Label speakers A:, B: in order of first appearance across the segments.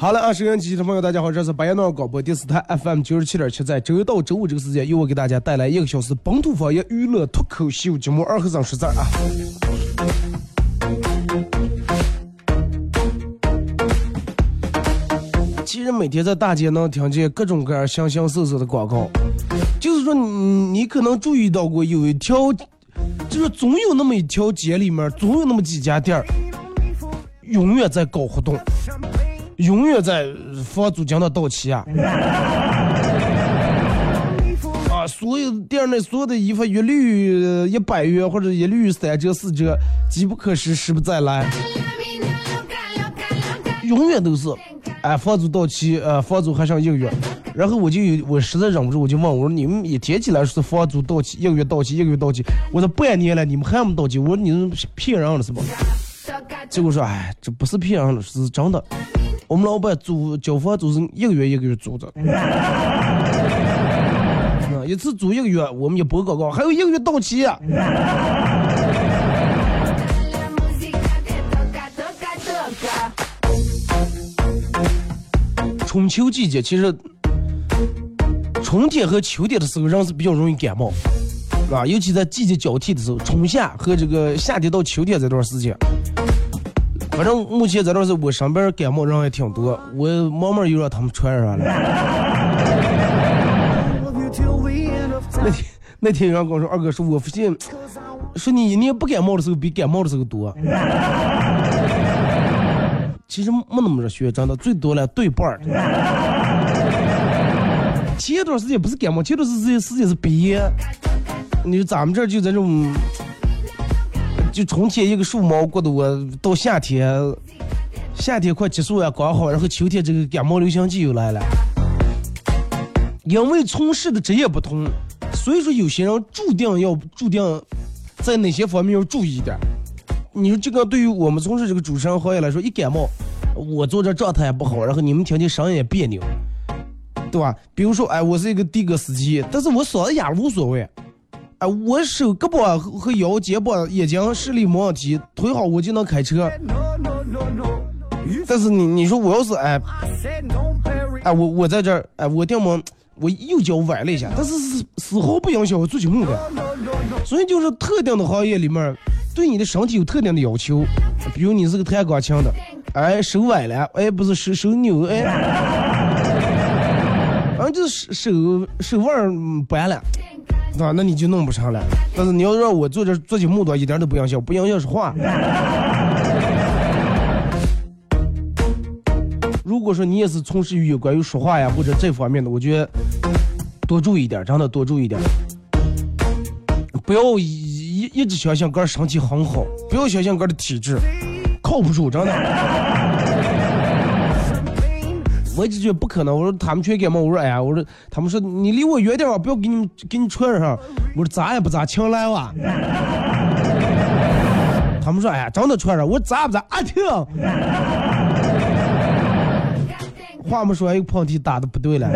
A: 好了啊，收音机的朋友，大家好，这是白彦淖尔广播电视台 FM 九十七点七，在周一到周五这个时间，由我给大家带来一个小时本土方言娱乐脱口秀节目《二和尚说事儿》啊。其实每天在大街能听见各种各样形形色色的广告，就是说你你可能注意到过有一条，就是总有那么一条街里面，总有那么几家店儿，永远在搞活动。永远在房租金的到期啊！啊，所有店内所有的衣服一律一百元或者一律三折四折，机不可失，失不再来。永远都是，哎，房租到期，呃，房租还剩一个月，然后我就有，我实在忍不住，我就问我说：“你们一天起来说房租到期，一个月到期，一个月到期，我说半年了，你们还没到期？我说你们骗人了是吧？”结果说：“哎，这不是骗人了，是真的。”我们老板租交房租是一个月一个月租的，一次租一个月，我们也不广告，还有一个月到期。春秋季节，其实春天和秋天的时候，人是比较容易感冒，啊，尤其在季节交替的时候，春夏和这个夏天到秋天这段时间。反正目前这段是我身边感冒人也挺多，我慢慢又让他们传染了。那天那天有人跟我说，二哥说，我发现，说你一年不感冒的时候比感冒的时候多。其实没那么热血，真的最多了对半儿。前一段时间不是感冒，前段时间时间是鼻炎。你说咱们这儿就这种。就春天一个树毛过的我，到夏天，夏天快结束呀刚好，然后秋天这个感冒流行季又来了。因为从事的职业不同，所以说有些人注定要注定在哪些方面要注意一点。你说这个对于我们从事这个主持人行业来说，一感冒，我做这状态也不好，然后你们听听声音也别扭，对吧？比如说，哎，我是一个的哥司机，但是我嗓子哑无所谓，哎，我手胳膊和腰、肩膀、眼睛视力没问题，腿好我就能开车。但是你你说我要是哎，哎我我在这儿哎我电么我右脚崴了一下，但是丝丝毫不影响我做节目的。所以就是特定的行业里面，对你的身体有特定的要求。比如你是个弹钢琴的，哎手崴了，哎不是手手扭，哎，反正就是手手腕掰了，对吧？那你就弄不成了。但是你要让我做这做节目的，一点都不影响，不影响说话。如果说你也是从事于有关于说话呀或者这方面的，我觉得多注意点，真的多注意点，不要一一直相信个人身体很好，不要相信个人的体质靠不住，真的。我一直觉得不可能，我说他们全感冒，我说哎呀，我说他们说你离我远点吧，不要给你给你传上，我说咋也不咋请来哇。他们说哎呀，真的传上，我说咋不咋啊听。话没说，一个喷嚏打的不对了。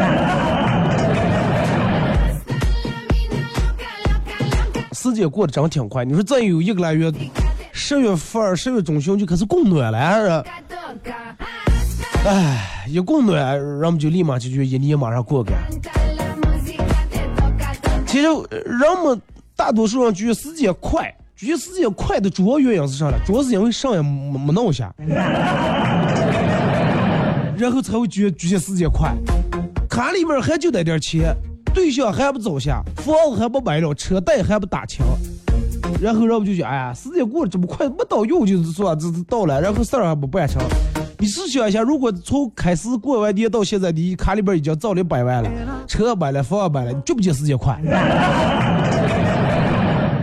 A: 时间过得真挺快，你说再有一个来月，十月份、十月中旬就开始供暖了。还是哎，一供暖，人们就立马就觉得一年马上过个。其实人们大多数人觉得时间快，觉得时间快的主要原因是啥呢？主要是因为啥也没没弄下。然后才会觉觉得时间快，卡里面还就那点钱，对象还不找下，房子还不买了，车贷还不打清，然后人们就觉得哎呀，时间过得这么快，没到用就是说这是到了，然后事儿还不办成。你试想一下，如果从开始过完年到现在，你卡里边已经造了百万了，车买了，房买了，你觉不觉时间快？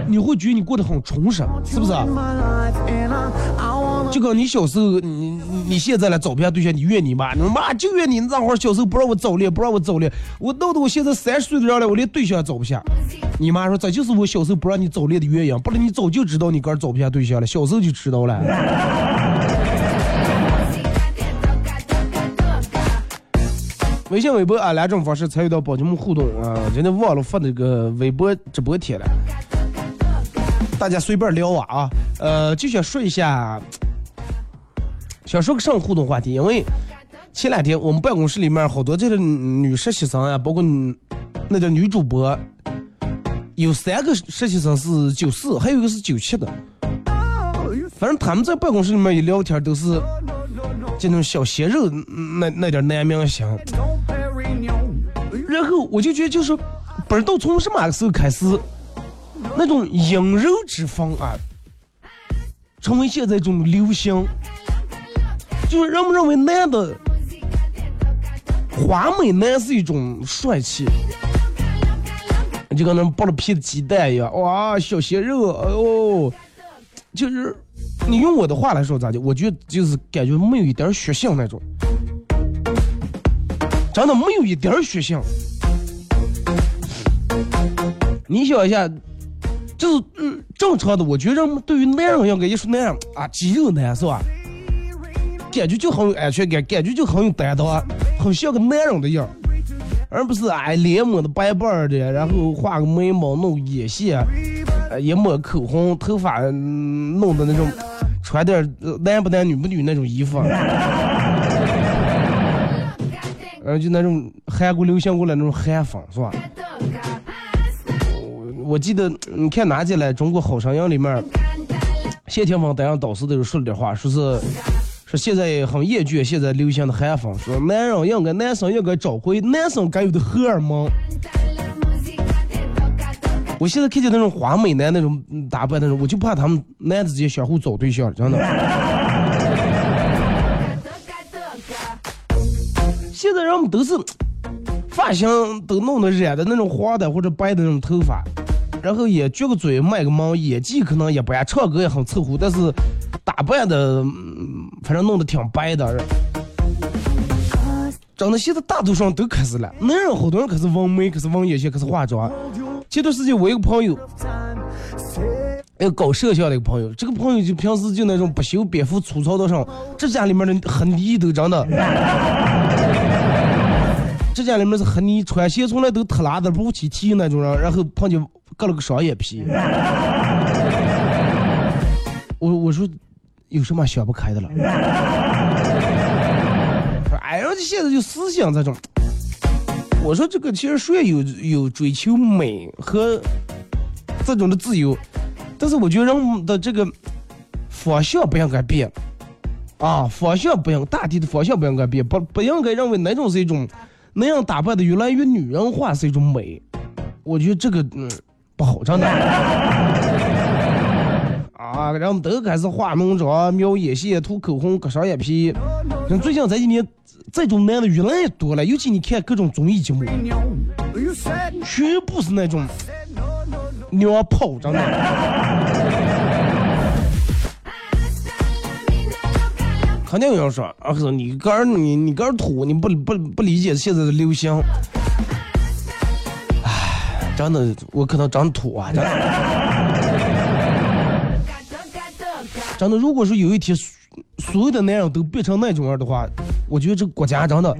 A: 你会觉得你过得很充实，是不是？就跟你小时候，你你现在来找不下对象，你怨你妈，你妈就怨你那会儿小时候不让我早恋，不让我早恋，我闹得我现在三十岁的人了，我连对象也找不下。你妈说这就是我小时候不让你早恋的原因，不然你早就知道你哥找不下对象了，小时候就知道了。微信、微博啊两种方式参与到宝节目互动啊，今天忘了发那个微博直播贴了，大家随便聊啊啊，呃，就想说一下。想说个什么互动话题？因为前两天我们办公室里面好多这个女实习生啊，包括那个女主播，有三个实习生是九四，还有一个是九七的。反正他们在办公室里面一聊天都是这种小鲜肉那那点男明星。然后我就觉得就是不知道从什么时候开始，那种阴柔之风啊，成为现在一种流行。就是人们认为男的花美男是一种帅气，就跟那剥了皮的鸡蛋一样，哇，小鲜肉，哎呦，就是你用我的话来说咋的？我觉得就是感觉没有一点血性那种，真的没有一点血性。你想一下，就是嗯正常的，我觉得对于男人应该也是那样啊，肌肉男是吧？感觉就很有安全感，感觉就很有担当，很像个男人的样而不是哎脸抹的白白的，然后画个眉毛、弄眼线，也抹口红，头发弄的那种，穿点男不男女不女那种衣服，呃，就那种韩国流行过来那种韩风是吧？我记得你看哪集来《中国好声音》里面，谢霆锋担任导师的时候说了点话，说是。说现在很厌倦现在流行的韩风，说男人应该男生应该找回男生该有的荷尔蒙。我现在看见那种花美男那种打扮那种，我就怕他们男之间相互找对象，真的。现在人们都是发型都弄得染的那种黄的或者白的那种头发，然后也撅个嘴卖个萌，演技可能一般，唱歌也很凑合，但是打扮的，嗯反正弄得挺白的。真的，现在大多数人都开始了，男人好多人开始纹眉，开始纹眼线，开始化妆。前段时间我一个朋友，一个搞摄像的一个朋友，这个朋友就平时就那种不修边幅、粗糙的上，这家里面的很泥都长的，这家里面是黑泥，穿鞋从来都特拉的不起提那种人，然后碰见割了个双眼皮。我我说有什么想不开的了？哎，人家现在就思想这种。我说这个其实虽然有有追求美和这种的自由，但是我觉得人的这个方向不应该变啊，方向不应大体的方向不应该变，不不应该认为那种是一种那样打扮的越来越女人化是一种美。我觉得这个嗯不好，真的。啊，然后都开始化浓妆、描眼线、涂口红、割双眼皮。像最近这几年。这种男的越来越多了，尤其你看各种综艺节目，全部是那种娘炮，真的。肯定有人说，儿子，你个儿你你个儿土，你不不不理解现在的流行。唉，真的，我可能长土啊，真的。真的，如果说有一天。所有的男人都变成那种样的话，我觉得这国家真的。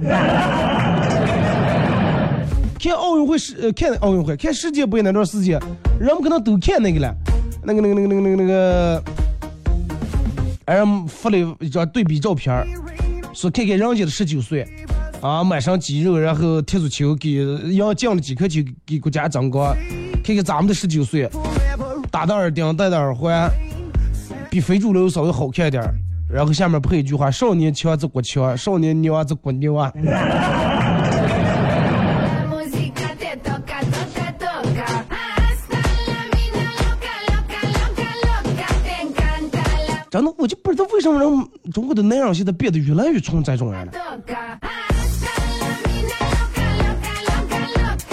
A: 看奥运会世呃看奥运会看世界杯那段时间，人们可能都看那个了，那个那个那个那个那个那个，人们发了一张对比照片，说看看人家的十九岁，啊满身肌肉，然后踢足球给要进了几颗球给国家争光，看看咱们的十九岁，打的耳钉戴的耳环，比非主流稍微好看点。然后下面配一句话：少年强则国强，少年牛则国牛啊！真的，我就不知道为什么人中国的男人现在变得越来越纯这种人了。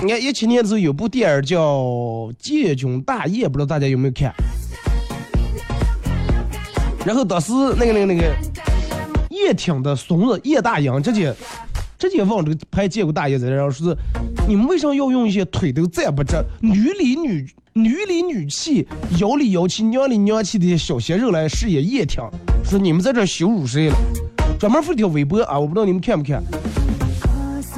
A: 你看一七年的时候有部电影叫《建军大业》，不知道大家有没有看？然后当时那个那个那个叶挺的孙子叶大鹰直接直接往这个拍《建国大业》在，然后说是你们为什么要用一些腿都站不直、女里女女里女气、妖里妖气、娘里娘气的小鲜肉来饰演叶挺？说你们在这羞辱谁了？专门发条微博啊，我不知道你们看不看。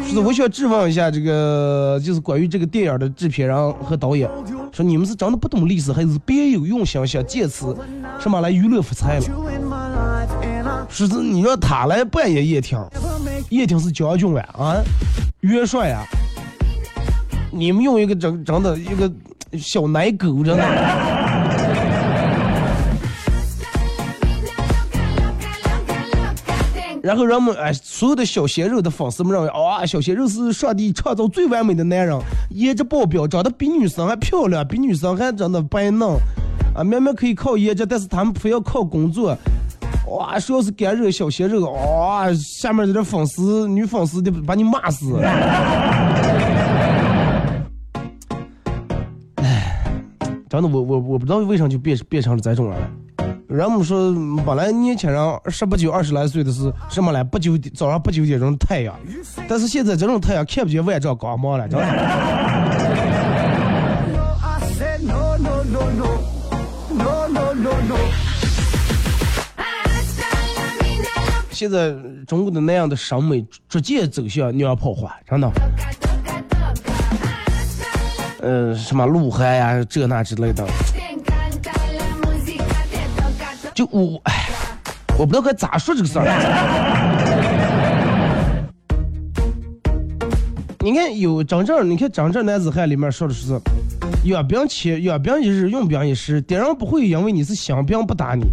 A: 是我想质问一下这个，就是关于这个电影的制片人和导演，说你们是真的不懂历史，还是别有用心，想借此什么来娱乐发财了？是是，你让他来扮演叶挺，叶挺是将军啊，啊，元帅呀，你们用一个真真的一个小奶狗，着呢。然后人们哎，所有的小鲜肉的粉丝们认为，啊，小鲜肉是上帝创造最完美的男人，颜值爆表，长得比女生还漂亮，比女生还长得白嫩，啊，明明可以靠颜值，但是他们非要靠工作，哇，说是干热小鲜肉，哇，下面这粉丝女粉丝得把你骂死。真的，我我我不知道为啥就变变成了这种人了。人们说，本来年轻人十八九、二十来岁的是什么嘞？不九点早上不九点钟太阳，但是现在这种太阳看不见万丈光芒了，知道 现在中国的那样的审美逐渐走向娘炮化，真的。呃，什么鹿晗呀，这那之类的。就我哎，我不知道该咋说这个事儿。你看有真正，你看真正男子汉里面说的是，养兵千，养兵一日，用兵一时。敌人不会因为你是新兵不打你，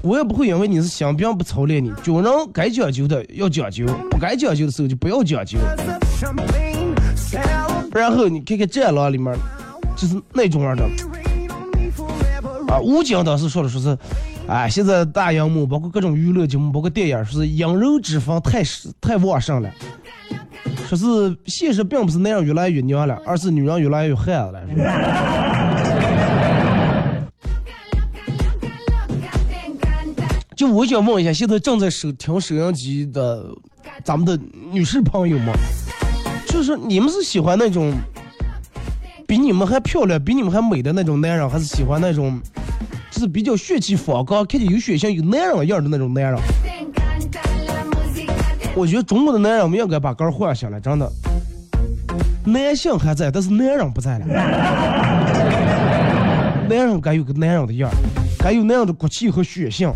A: 我也不会因为你是新兵不操练你。军人该讲究的要讲究，不该讲究的时候就不要讲究。然后你看看《战狼》里面，就是那种样的。啊，武警当时说的说是，哎，现在大荧幕包括各种娱乐节目，包括电影，说是阴柔之风太太旺盛了，说是现实并不是男人越来越娘了，而是女人越来越汉子了。就我想问一下，现在正在收听收音机的咱们的女士朋友们，就是你们是喜欢那种比你们还漂亮、比你们还美的那种男人，还是喜欢那种就是比较血气方刚、看见有血性、有男人样的那种男人？我觉得中国的男人我们应该把杆换下来，真的。男性还在，但是男人不在了。男人该有个男人的样，该有那样的骨气和血性。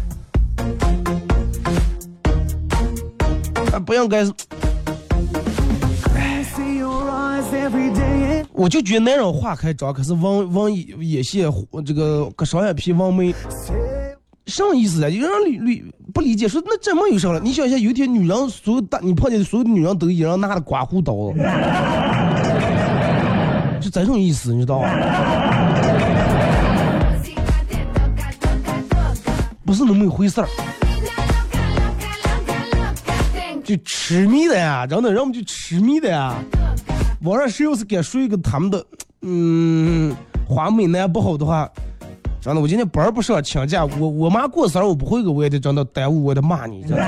A: 啊，不应该。我就觉得男人化开妆，可是往往眼线，这个割双眼皮，往眉，什么意思啊？有人理理不理解，说那这么有啥了？你想一下，有一天女人所有大，你碰见的所有女人都一人拿着刮胡刀，就这种意思，你知道吗？不是那么一回事儿，就痴迷的呀，真的，人们就痴迷的呀。网上谁要是敢说一个他们的，嗯，华美男不好的话，真的，我今天班不上，请假，我我妈过生日我不会个，我也得真的耽误，我得骂你，真的。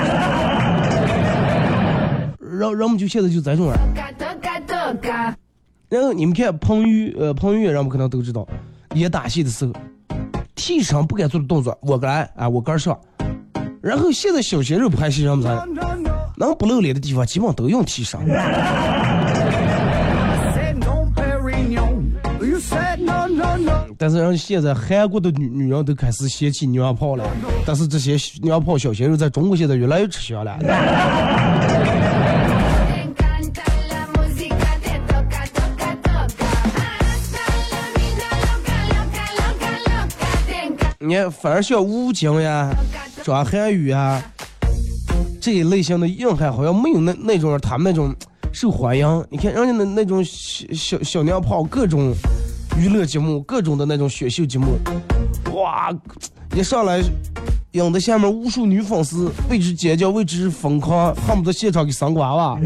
A: 然人们就现在就这种人。然后你们看彭于呃彭于晏，人们可能都知道，演打戏的时候，替身不敢做的动作，我来啊，我跟上。然后现在小鲜肉拍戏，人们啥，能不露脸的地方，基本都用替身。但是人现在韩国的女女人都开始嫌弃娘炮了，但是这些娘炮小鲜肉在中国现在越来越吃香了。你看，反而像吴京呀、张涵予啊这一类型的硬汉，好像没有那那种他们那种受欢迎。你看人家那那种小小小娘炮，各种。娱乐节目，各种的那种选秀节目，哇，一上来引得下面无数女粉丝为之尖叫，为之疯狂，恨不得现场给生娃娃。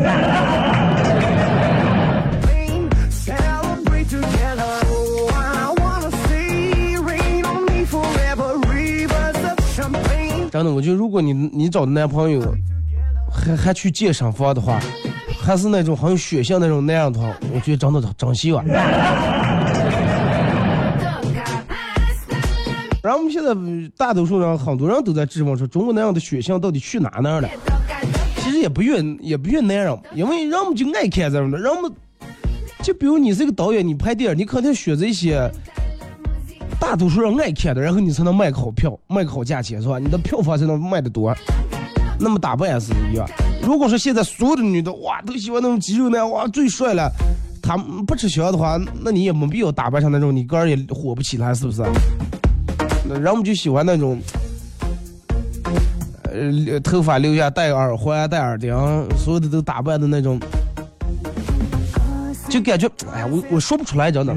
A: 真的，我觉得如果你你找的男朋友还还去健身房的话，还是那种很有血性那种男人的话，我觉得真的真希望。然后我们现在大多数人，很多人都在质问说，中国男人的血性到底去哪那儿了？其实也不怨，也不怨男人，因为人们就爱看这种的。人们就比如你是个导演，你拍电影，你肯定选择一些大多数人爱看的，然后你才能卖个好票，卖个好价钱，是吧？你的票房才能卖得多。那么打扮也是一样。如果说现在所有的女的哇都喜欢那种肌肉男，哇最帅了，他不吃香的话，那你也没必要打扮成那种，你个人也火不起来，是不是？人们就喜欢那种，呃，头发留下戴耳环、戴耳钉，所有的都打扮的那种，就感觉，哎呀，我我说不出来，真的，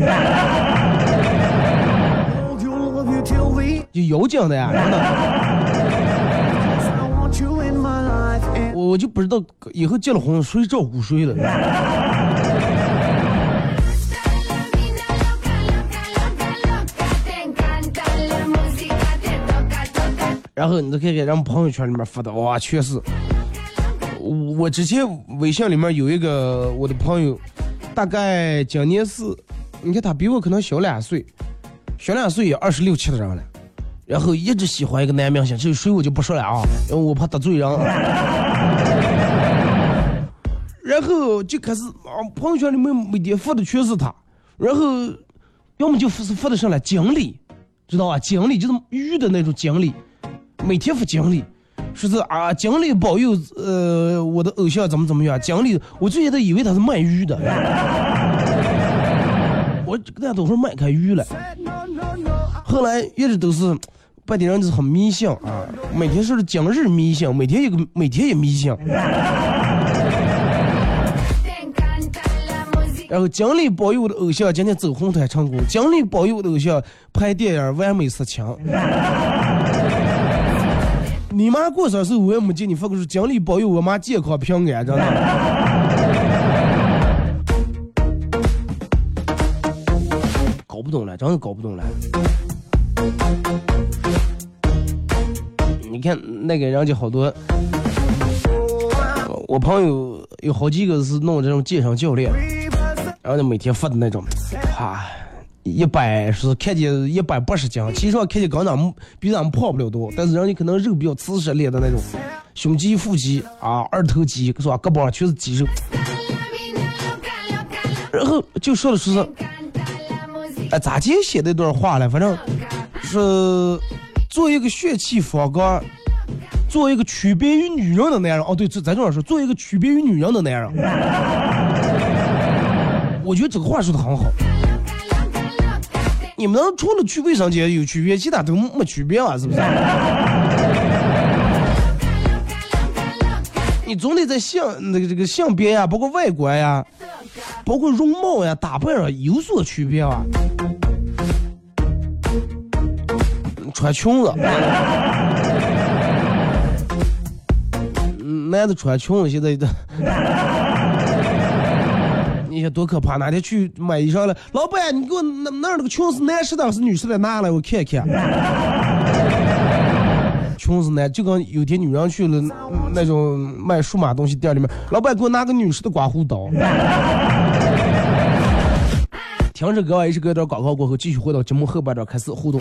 A: 就妖精的呀，真的。我我就不知道以后结了婚谁照顾谁了。然后你再看看咱们朋友圈里面发的，哇，全是。我之前微信里面有一个我的朋友，大概今年是，你看他比我可能小两岁，小两岁也二十六七的人了。然后一直喜欢一个男明星，这个谁我就不说了啊，因为我怕得罪人。然后就开始啊，朋友圈里面每天发的全是他，然后要么就发是发的上来经理，知道吧？经理就是鱼的那种经理。每天发经历，说是啊，经理保佑，呃，我的偶像怎么怎么样？经理，我最近都以为他是卖鱼的，我大家都是卖开鱼了。后来一直都是本地人，就是很迷信啊，每天说是今日迷信，每天一个，每天也迷信。然后经理保佑我的偶像今天走红毯成功，经理保佑我的偶像拍电影完美杀青。你妈过生日我也没见你发个说奖励保佑我妈健康平安，真的。搞不懂了，真的搞不懂了。你
B: 看那个人家好多，我朋友有好几个是弄这种健身教练，然后就每天发的那种，啊，一百是看见一百八十斤，其实上看见跟咱们比咱们胖不了多，但是人家可能肉比较瓷实练的那种，胸肌、腹肌啊，二头肌是吧？胳膊上全是肌肉，然后就说的是，哎，咋接写那段话了？反正是做一个血气方刚，做一个区别于女人的男人。哦，对，这咱这样说，做一个区别于女人的男人。我觉得这个话说的很好。你们除了去卫生间有区别，其他都没区别啊，是不是？你总得在性那个这个性别呀，包括外观呀，包括容貌呀、打扮上有所区别啊。穿裙子，男的穿裙子现在的，你看多可怕！哪天去买衣裳了，老板，你给我那那那个裙子男士的还，是女士的，拿来我看看。裙子男就跟有天女人去了那种卖数码东西店里面，老板给我拿个女士的刮胡刀。听着歌，一是隔段广告过后，继续回到节目后半段开始互动。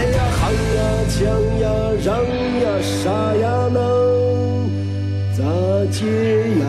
A: 哎呀，行呀，抢呀，嚷呀，杀呀，能咋接呀？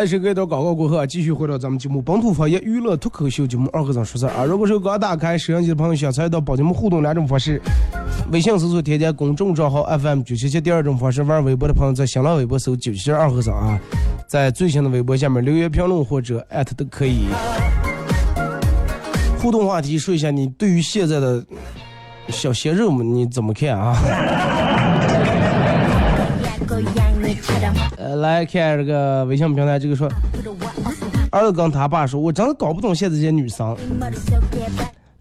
A: 好了，是隔一段广告过后啊，继续回到咱们节目本土方言娱乐脱口秀节目二和尚说事啊。如果说刚打开摄像机的朋友，想参与到宝节目互动两种方式：微信搜索添加公众账号 FM 九七七；第二种方式，玩微博的朋友在新浪微博搜九七七二和尚啊，在最新的微博下面留言评论或者艾特都可以。互动话题说一下，你对于现在的小鲜肉们你怎么看啊？呃，来看这个微信平台，这个说，儿子跟他爸说，我真的搞不懂现在这些女生。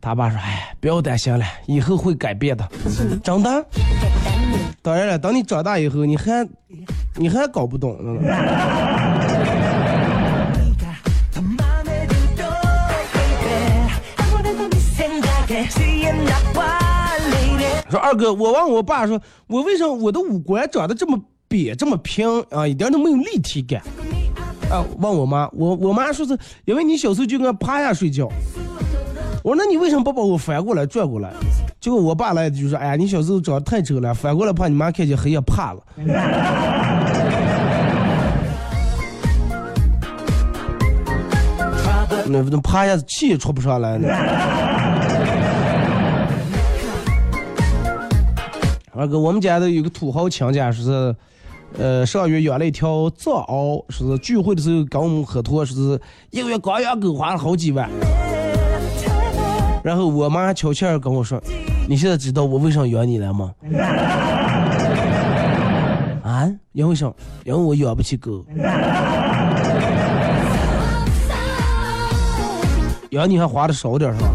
A: 他爸说，哎，不要担心了，以后会改变的。真的？当然了，等你长大以后，你还你还搞不懂呢。说二哥，我问我爸说，我为什么我的五官长得这么？瘪这么平啊，一点都没有立体感啊！问我妈，我我妈说是因为你小时候就跟趴下睡觉。我说那你为什么不把我翻过来转过来？结果我爸来就说：“哎呀，你小时候长得太丑了，翻过来怕你妈看见黑夜怕了。”那不能趴下气也出不上来呢。二哥，我们家的有个土豪亲家说是。呃，上月养了一条藏獒，说是聚会的时候跟我们喝多，说是一个月光养狗花了好几万。然后我妈悄悄跟我说：“你现在知道我为啥养你了吗？”啊？因为啥？因为我养不起狗。养你还花的少点是吧？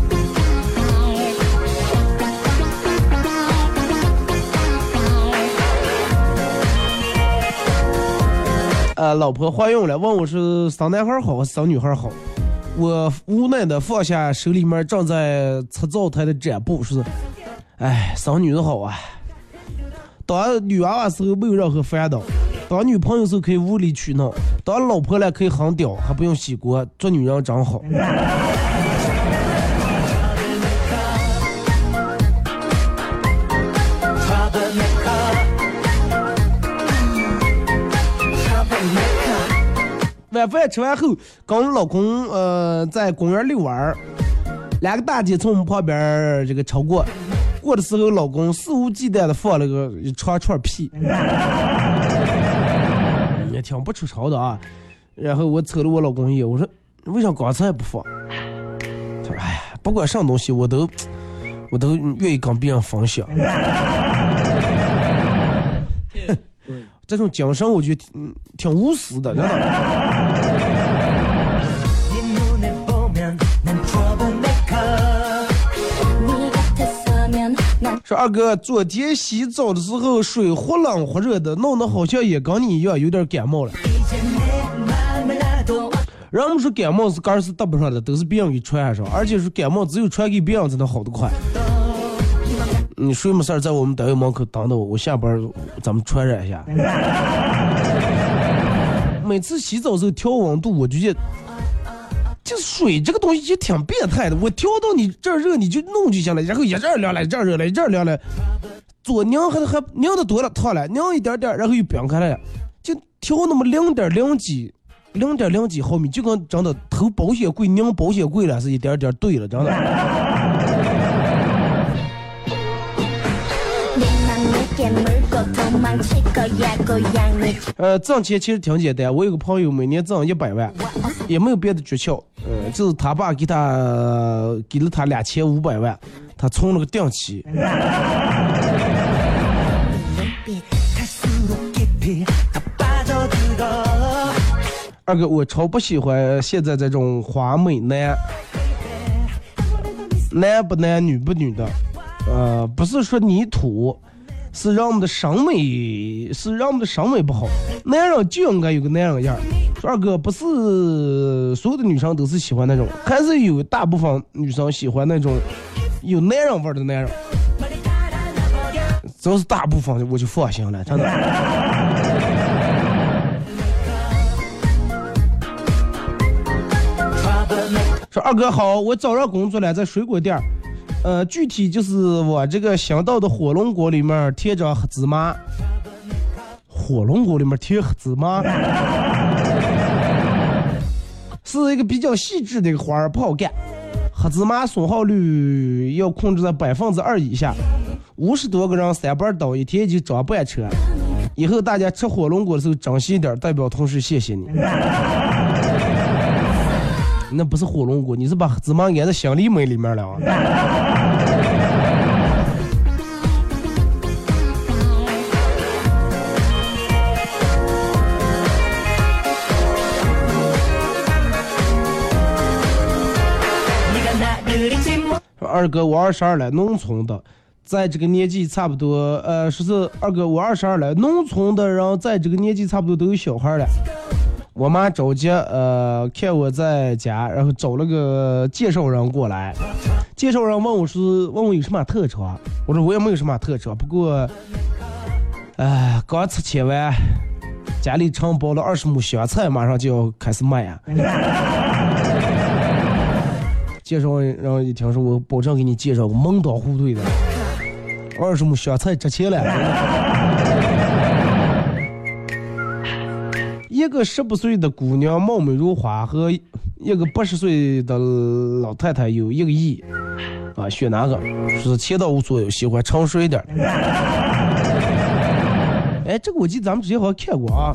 A: 呃，老婆怀孕了，问我是生男孩好还是生女孩好？我无奈的放下手里面正在擦灶台的展布，说：“哎，生女的好啊！当女娃娃时候没有任何烦恼，当女朋友时候可以无理取闹，当老婆了可以很屌，还不用洗锅，做女人真好。”晚饭吃完后，跟我老公呃在公园遛弯儿，两个大姐从我们旁边这个超过，过的时候老公肆无忌惮的放了个一长串屁，也挺不出潮的啊。然后我瞅了我老公一眼，我说为啥刚才不放？他说哎呀，不管什么东西我都我都愿意跟别人分享。这种精神我觉得挺挺无私的，真的。说二哥，昨天洗澡的时候水忽冷忽热的，弄得好像也跟你一样有点感冒了。人们说感冒是根是搭不上的，都是别人给传染上，而且是感冒只有传给别人才能好得快。你睡没事儿在我们单位门口等等我，我下班咱们传染一下。每次洗澡时候调温度，我就觉得，这水这个东西就挺变态的。我调到你这儿热，你就弄就行了，然后一阵凉了，一阵热了，一阵凉了，左拧还还拧的多了，烫了，拧一点点，然后又冰开了，就调那么零点零几，零点零几毫米，就跟真的投保险柜拧保险柜了是一点点对了，真的。呃，挣钱其实挺简单。我有个朋友每年挣一百万，也没有别的诀窍，呃，就是他爸给他给了他两千五百万，他存了个定期。二哥，我超不喜欢现在这种花美男，男不男女不女的，呃，不是说你土。是让我们的审美，是让我们的审美不好。男人就应该有个男人样儿。二哥不是所有的女生都是喜欢那种，还是有大部分女生喜欢那种有男人味儿的男人。只要是大部分，我就放心了，真的。说二哥好，我找着工作了，在水果店。呃，具体就是我这个想到的火龙果里面贴着黑芝麻，火龙果里面贴黑芝麻，是一个比较细致的一个花儿，不好干。黑芝麻损耗率要控制在百分之二以下，五十多个人三班倒，一天就装半车。以后大家吃火龙果的时候珍惜点，代表同事谢谢你。那不是火龙果，你是把芝麻安在香梨梅里面了啊。二哥，我二十二了，农村的，在这个年纪差不多，呃，说是二哥，我二十二了，农村的人在这个年纪差不多都有小孩了。我妈着急，呃，看我在家，然后找了个介绍人过来。介绍人问我是问我有什么特长，我说我也没有什么特长，不过，哎，刚拆迁完，家里承包了二十亩香菜，马上就要开始卖呀。介绍，人一听说，我保证给你介绍个门当户对的。二十亩香菜值钱了。一个十八岁的姑娘貌美如花，和一个八十岁的老太太有一个亿，啊，选哪个？说是钱倒无所有，喜欢成熟一点。哎，这个我记得咱们之前好像看过啊。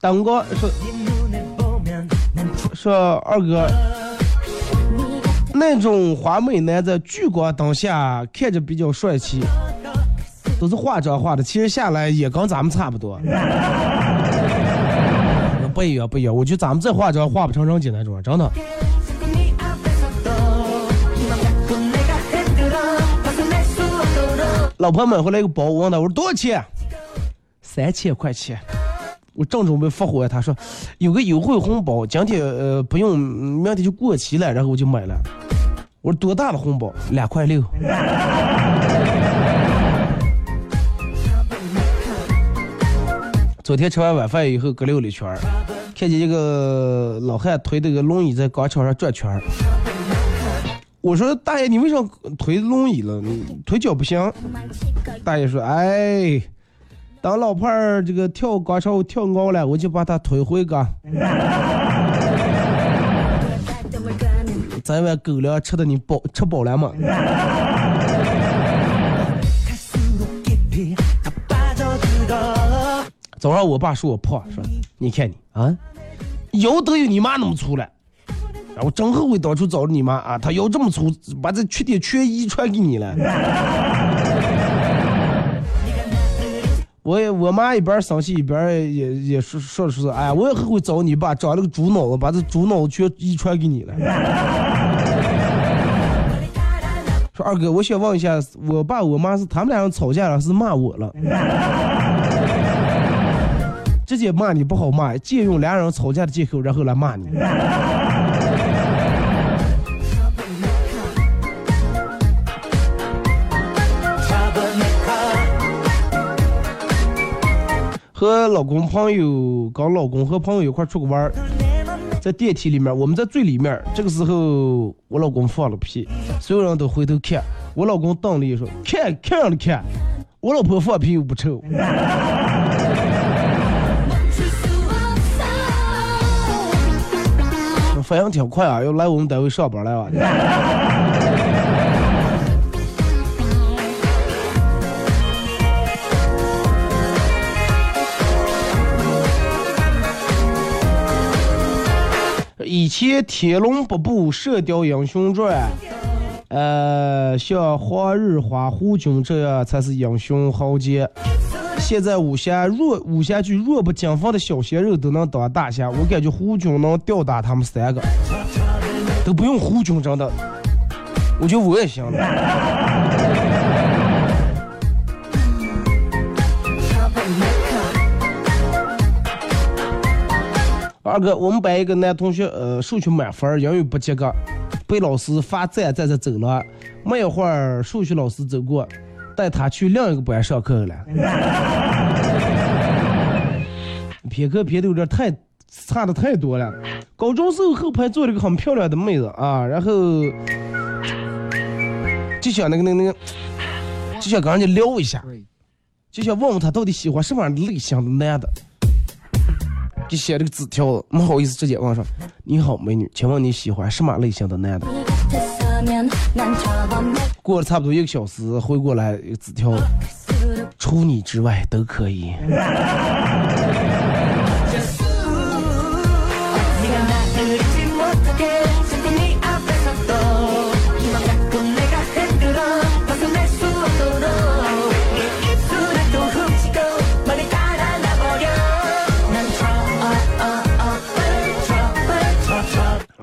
A: 等哥说。说二哥，那种华美男在聚光灯下看着比较帅气，都是化妆化的，其实下来也跟咱们差不多。不一样，不一样，我觉得咱们这化妆化不成人家那种，真的。老婆买回来一个包，我问他我说多少钱？三千块钱。我正准备发火，他说有个优惠红包，今天呃不用，明天就过期了，然后我就买了。我说多大的红包？两块六。昨天吃完晚饭以后，搁溜了一圈儿，看见一个老汉推这个轮椅在广场上转圈儿。我说大爷，你为啥推轮椅了？你腿脚不行？大爷说，哎。当老伴儿这个跳广场舞跳高了，我就把他推回个。咱碗狗粮吃的你饱吃饱了吗？早上我爸说我胖，说你看你啊，腰都有你妈那么粗了。然后真后悔当初找你妈啊，她腰这么粗，把这缺点全遗传给你了。我也我妈一边生气一边也也说说说，哎，我也后悔找你爸，长了个猪脑子，把这猪脑子全遗传给你了。说二哥，我想问一下，我爸我妈是他们俩人吵架了，是骂我了？直接骂你不好骂，借用俩人吵架的借口，然后来骂你。和老公朋友，跟老公和朋友一块出去玩，在电梯里面，我们在最里面。这个时候，我老公放了屁，所有人都回头看，我老公瞪了一说：“看看了看，我老婆放屁又不臭。”反应挺快啊，要来我们单位上班来了。以前《天龙八部》《射雕英雄传》，呃，像黄日华、胡军这样才是英雄豪杰。现在武侠弱武侠剧弱不禁风的小鲜肉都能当大侠，我感觉胡军能吊打他们三个，都不用胡军真的，我觉得我也行了。二哥，我们班一个男同学，呃，数学满分，英语不及格，被老师罚站站着走了。没一会儿，数学老师走过。带他去另一个班上课了，偏科偏的有点太差的太多了。高中时候后排坐了个很漂亮的妹子啊，然后就想那个那个那个，就想跟人家聊一下，就想问问他到底喜欢什么样的类型的男的，就写这个纸条，没好意思直接问上。你好，美女，请问你喜欢什么类型的男的？过了差不多一个小时，回过来一个纸条，除你之外都可以。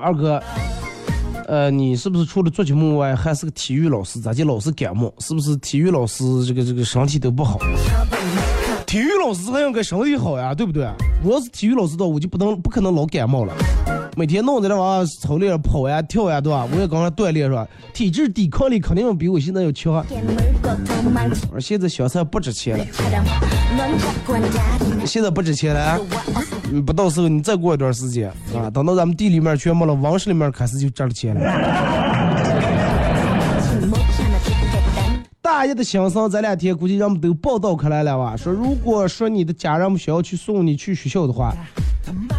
A: 二哥。呃，你是不是除了做节目外，还是个体育老师？咋就老是感冒？是不是体育老师这个这个身体都不好？体育老师还应该身体好呀，对不对？我要是体育老师的，我就不能不可能老感冒了。每天弄在这玩意操练跑呀跳呀，对吧？我也刚刚锻炼是吧？体质抵抗力肯定比我现在要强。而现在小菜不值钱了，现在不值钱了。不到时候你再过一段时间啊，等到咱们地里面全没了，王室里面开始就值了钱了。大爷的心声，这两天估计人们都报道开来了吧？说如果说你的家人们想要去送你去学校的话。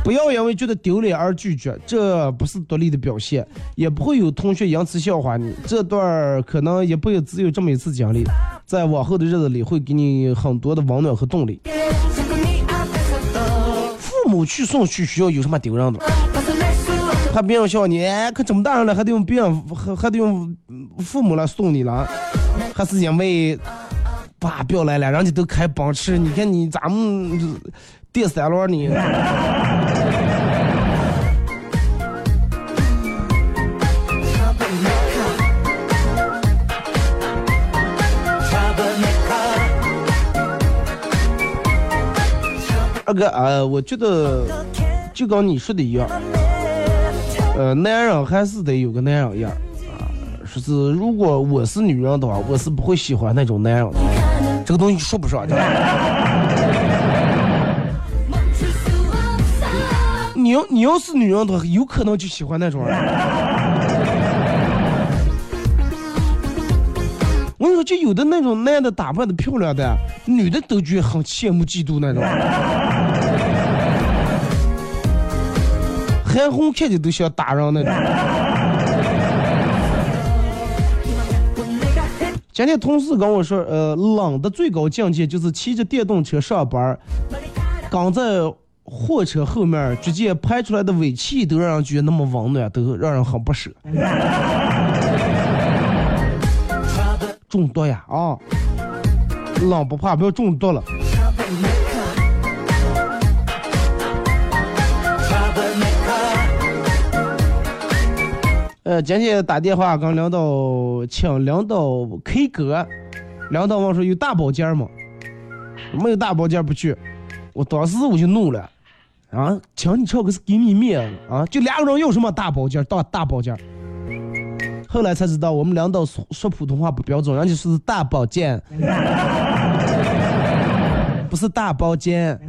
A: 不要因为觉得丢脸而拒绝，这不是独立的表现，也不会有同学因此笑话你。这段可能也不会只有这么一次经历，在往后的日子里会给你很多的温暖和动力。父母去送去学校有什么丢人的？怕别人笑你，可这么大人了还得用别人还还得用父母来送你了？还是因为爸不要来了，人家都开奔驰，你看你咱们。第三轮你。二哥啊，我觉得就跟你说的一样，呃，男人还是得有个男人样。说是如果我是女人的话，我是不会喜欢那种男人的，这个东西说不上。你要你要是女人的话，有可能就喜欢那种人。我跟你说，就有的那种男的打扮的漂亮的，女的都觉得很羡慕嫉妒那种。韩红看见都想打人那种。今天同事跟我说，呃，冷的最高境界就是骑着电动车上班，刚在。货车后面直接排出来的尾气都让人觉得那么温暖，都让人很不舍。中毒呀啊！冷不怕，不要中毒了。呃，今天打电话跟领导请领导 K 歌，领导问说有大包间吗？没有大包间不去。我当时我就怒了。啊，请你唱个是给你面子啊！就两个人有什么大包间大大包间后来才知道我们领导说说普通话不标准，人家是大保健，不是大包间。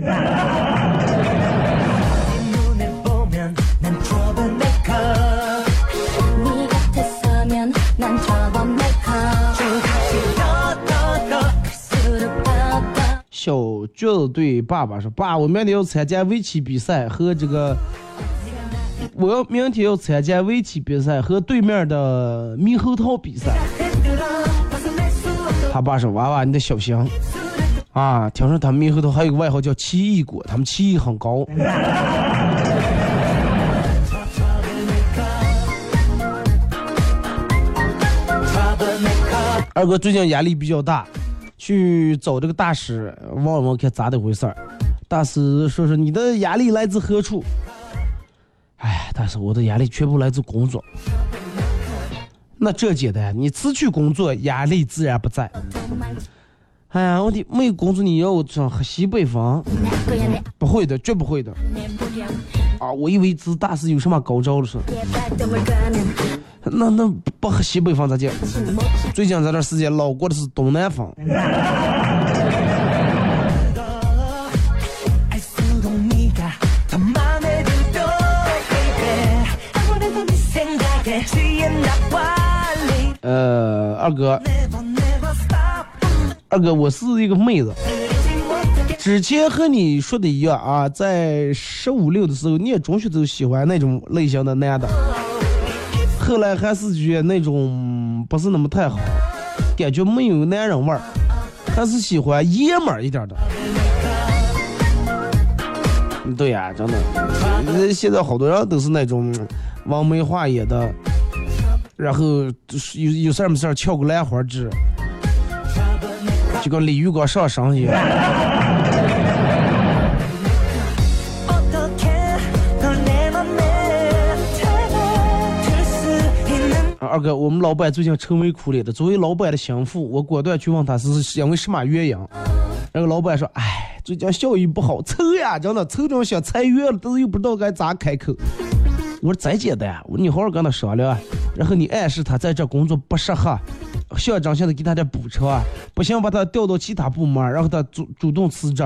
A: 小橘子对爸爸说：“爸，我明天要参加围棋比赛和这个，我要明天要参加围棋比赛和对面的猕猴桃比赛。”他爸说：“娃娃，你得小心啊！听说他们猕猴桃还有个外号叫奇异果，他们奇异很高。”二哥最近压力比较大，去找这个大师问问看咋的回事儿。大师说说你的压力来自何处？哎，大师，我的压力全部来自工作。那这简单，你辞去工作，压力自然不在。哎呀，我的没有工作，你要我上西北风？不会的，绝不会的。啊，我以为这大师有什么高招了是？那那不喝西北风咋讲？最近这段时间老过的是东南风。呃，二哥，二哥，我是一个妹子。之前和你说的一样啊，在十五六的时候，念中学都喜欢那种类型的男的。后来还是觉得那种不是那么太好，感觉没有男人味儿，还是喜欢爷们儿一点的。对呀，真的，现在好多人都是那种王梅化演的，然后有有事儿没事儿翘个兰花指，就跟李玉刚上身一样。二哥，我们老板最近愁眉苦脸的。作为老板的心腹，我果断去问他是因为什么原因。然后老板说：“哎，最近效益不好，愁呀，真的愁着想裁员了，但是又不知道该咋开口。”我说：“再简单，你好好跟他商量，然后你暗示他在这工作不适合，象征性的给他点补偿，不行把他调到其他部门，然后他主主动辞职。”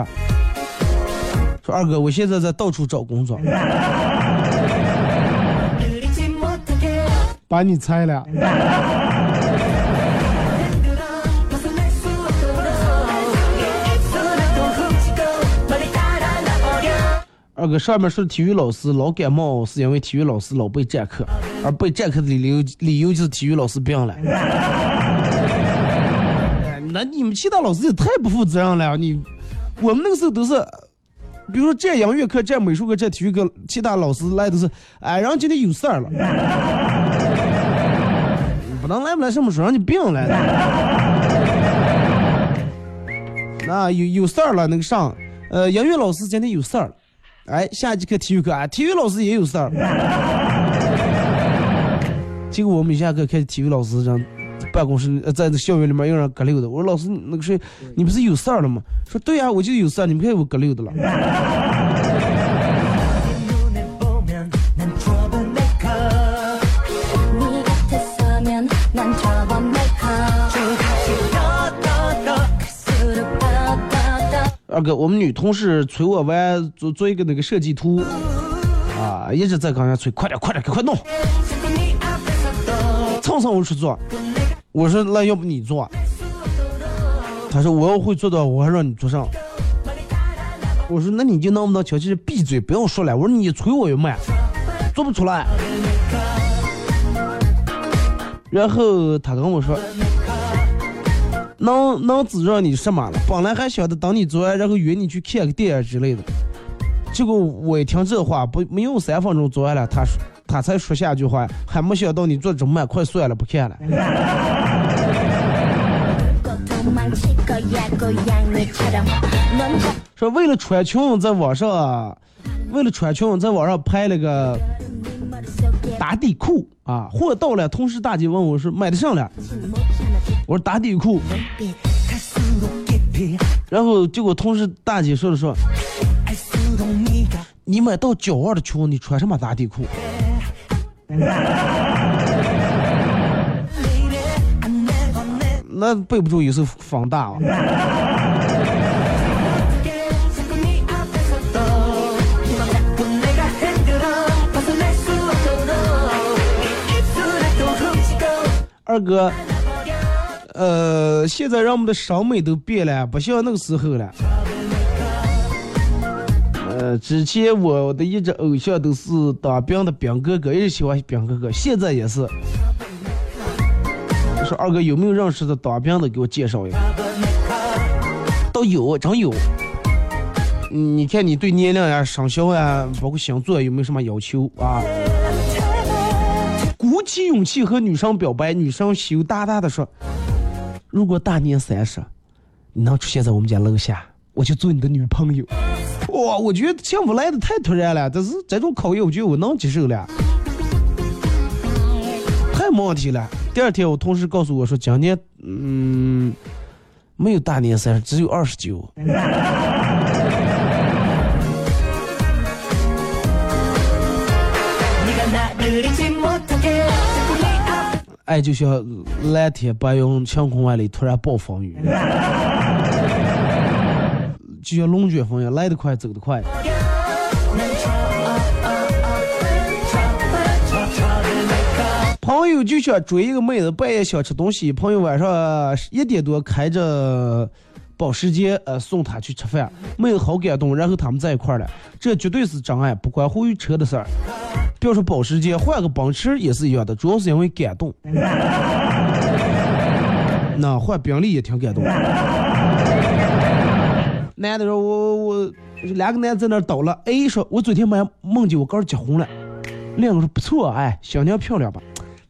A: 说二哥，我现在在到处找工作。把你拆了。二哥，上面说体育老师老感冒，是因为体育老师老被占课，而被占课的理由理由就是体育老师病了。那你们其他老师也太不负责任了！你，我们那个时候都是，比如说占音乐课、占美术课、占体育课，其他老师来都是，哎，然后今天有事儿了。能来不来？什么时候让你病来了？那有有事儿了，那个上，呃，音乐老师今天有事儿，哎，下节课体育课啊，体育老师也有事儿。结果我们一下课，看体育老师让办公室，呃，在这校园里面有人隔溜的。我说老师，那个谁，你不是有事儿了吗？说对呀，我就有事儿，你们看我隔溜的了。二哥，我们女同事催我玩做做一个那个设计图，啊，一直在跟人催，快点快点，赶快弄。蹭蹭我去做，我说那要不你做？他说我要会做的，我还让你做上。我说那你就能不能悄悄闭嘴，不要说了。我说你催我又慢，做不出来。然后他跟我说。能能滋润你什么了？本来还想着等你做完，然后约你去看个电影之类的。结果我一听这话，不没有三分钟做完了，他说他才说下句话，还没想到你做这么慢，快算了，不看了。说为了穿裙在网上，为了穿裙在网上拍了个打底裤啊，货到了，同事大姐问我说买的上了。我说打底裤，然后结果同事大姐说了说，你买到脚腕的裙，你穿什么打底裤？那背不住有时候放大啊。二哥。呃，现在人们的审美都变了，不像那个时候了。呃，之前我的一直偶像都是当兵的兵哥哥，一直喜欢兵哥哥，现在也是。我说二哥有没有认识的当兵的，给我介绍一个。都有，真有。你看你对年龄呀、生肖呀，包括星座有没有什么要求啊？鼓起勇气和女生表白，女生羞答答的说：“如果大年三十，你能出现在我们家楼下，我就做你的女朋友。”哇，我觉得幸福来的太突然了，但是这种考验，我觉得我能接受了，太没问题了。第二天，我同事告诉我说，今年嗯，没有大年三十，只有二十九。爱就像蓝天白云晴空万里，突然暴风雨。就像龙卷风一样，来得快，走得快。朋友就想追一个妹子，半夜想吃东西，朋友晚上一点多开着保时捷呃送他去吃饭，没有好感动，然后他们在一块儿了，这绝对是真爱，不关乎于车的事儿。别说保时捷，换个奔驰也是一样的，主要是因为感动。那换宾利也挺感动。男的说：“我我两个男的在那倒了。”A 说：“我昨天晚上梦见我哥结婚了。”另一个说：“不错，哎，新娘漂亮吧？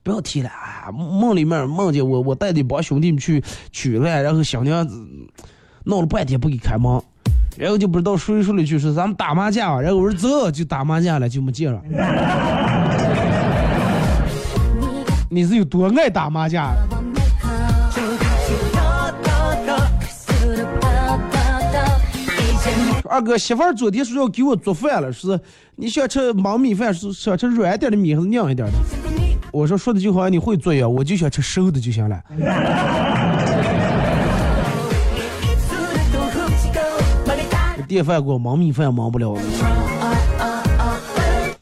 A: 不要提了啊！梦里面梦见我，我带着帮兄弟们去取了，然后新娘闹了半天不给开门，然后就不知道谁说了一句说咱们打麻将，然后我说走就打麻将了，就没见了。你是有多爱打麻将？”二哥，媳妇儿昨天说要给我做饭了，是你想吃焖米饭，是想吃软点的米还是硬一点的？我说说的就好像你会做一样，我就想吃熟的就行了。电饭锅忙米饭忙不了。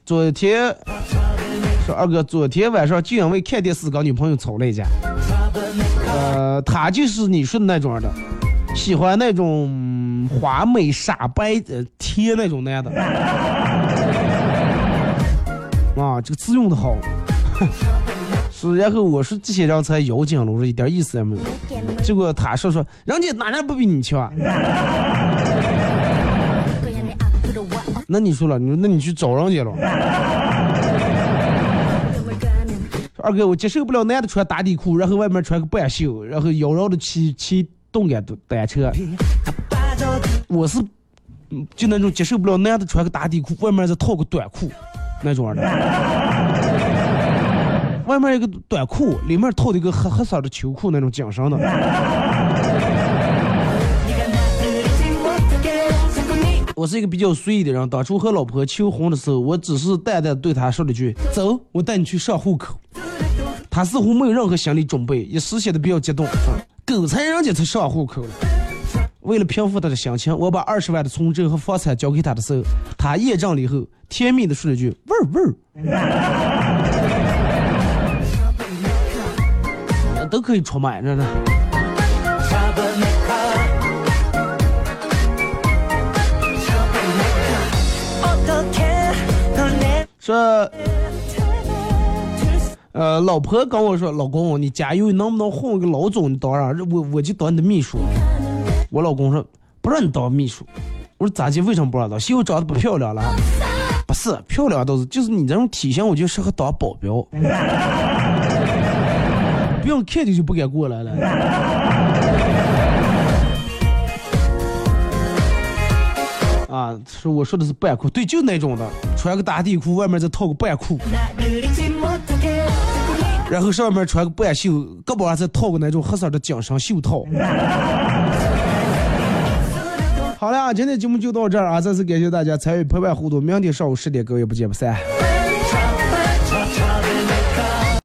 A: 昨天说二哥，昨天晚上就因为看电视跟女朋友吵了一架。呃，他就是你说的那种的，喜欢那种华美傻白呃甜那种男的。啊，这个字用的好。是，然后我说这些人才妖精了，我说一点意思也没有。结果他说说，人家哪人不比你强？那你说了，你说那你去找人家了。二哥，我接受不了男的穿打底裤，然后外面穿个半袖，然后妖娆的骑骑动感单车。我是就那种接受不了男的穿个打底裤，外面再套个短裤那种的。外面一个短裤，里面套的一个黑黑色的秋裤，那种紧身的。我是一个比较随意的人，当初和老婆求婚的时候，我只是淡淡对她说了句：“走，我带你去上户口。”她似乎没有任何心理准备，一时显得比较激动。狗才人家才上户口了。为了平复她的心情，我把二十万的存折和房产交给她的时候，她验证了以后，甜蜜的说了句：“味儿味儿。”都可以出卖着呢。说，呃，老婆跟我说，老公，你加油，能不能混个老总？你当然，我我就当你的秘书。我老公说，不让你当秘书。我说咋的？为什么不让当？媳妇长得不漂亮了？不是漂亮倒是，就是你这种体型，我就适合当保镖。不用看见就不敢过来了。啊，说我说的是半裤，对，就那种的，穿个打底裤，外面再套个半裤，然后上面穿个半袖，胳膊上再套个那种黑色的紧身袖套。好了，今天节目就到这儿啊！再次感谢大家参与陪伴互动，明天上午十点各位不见不散。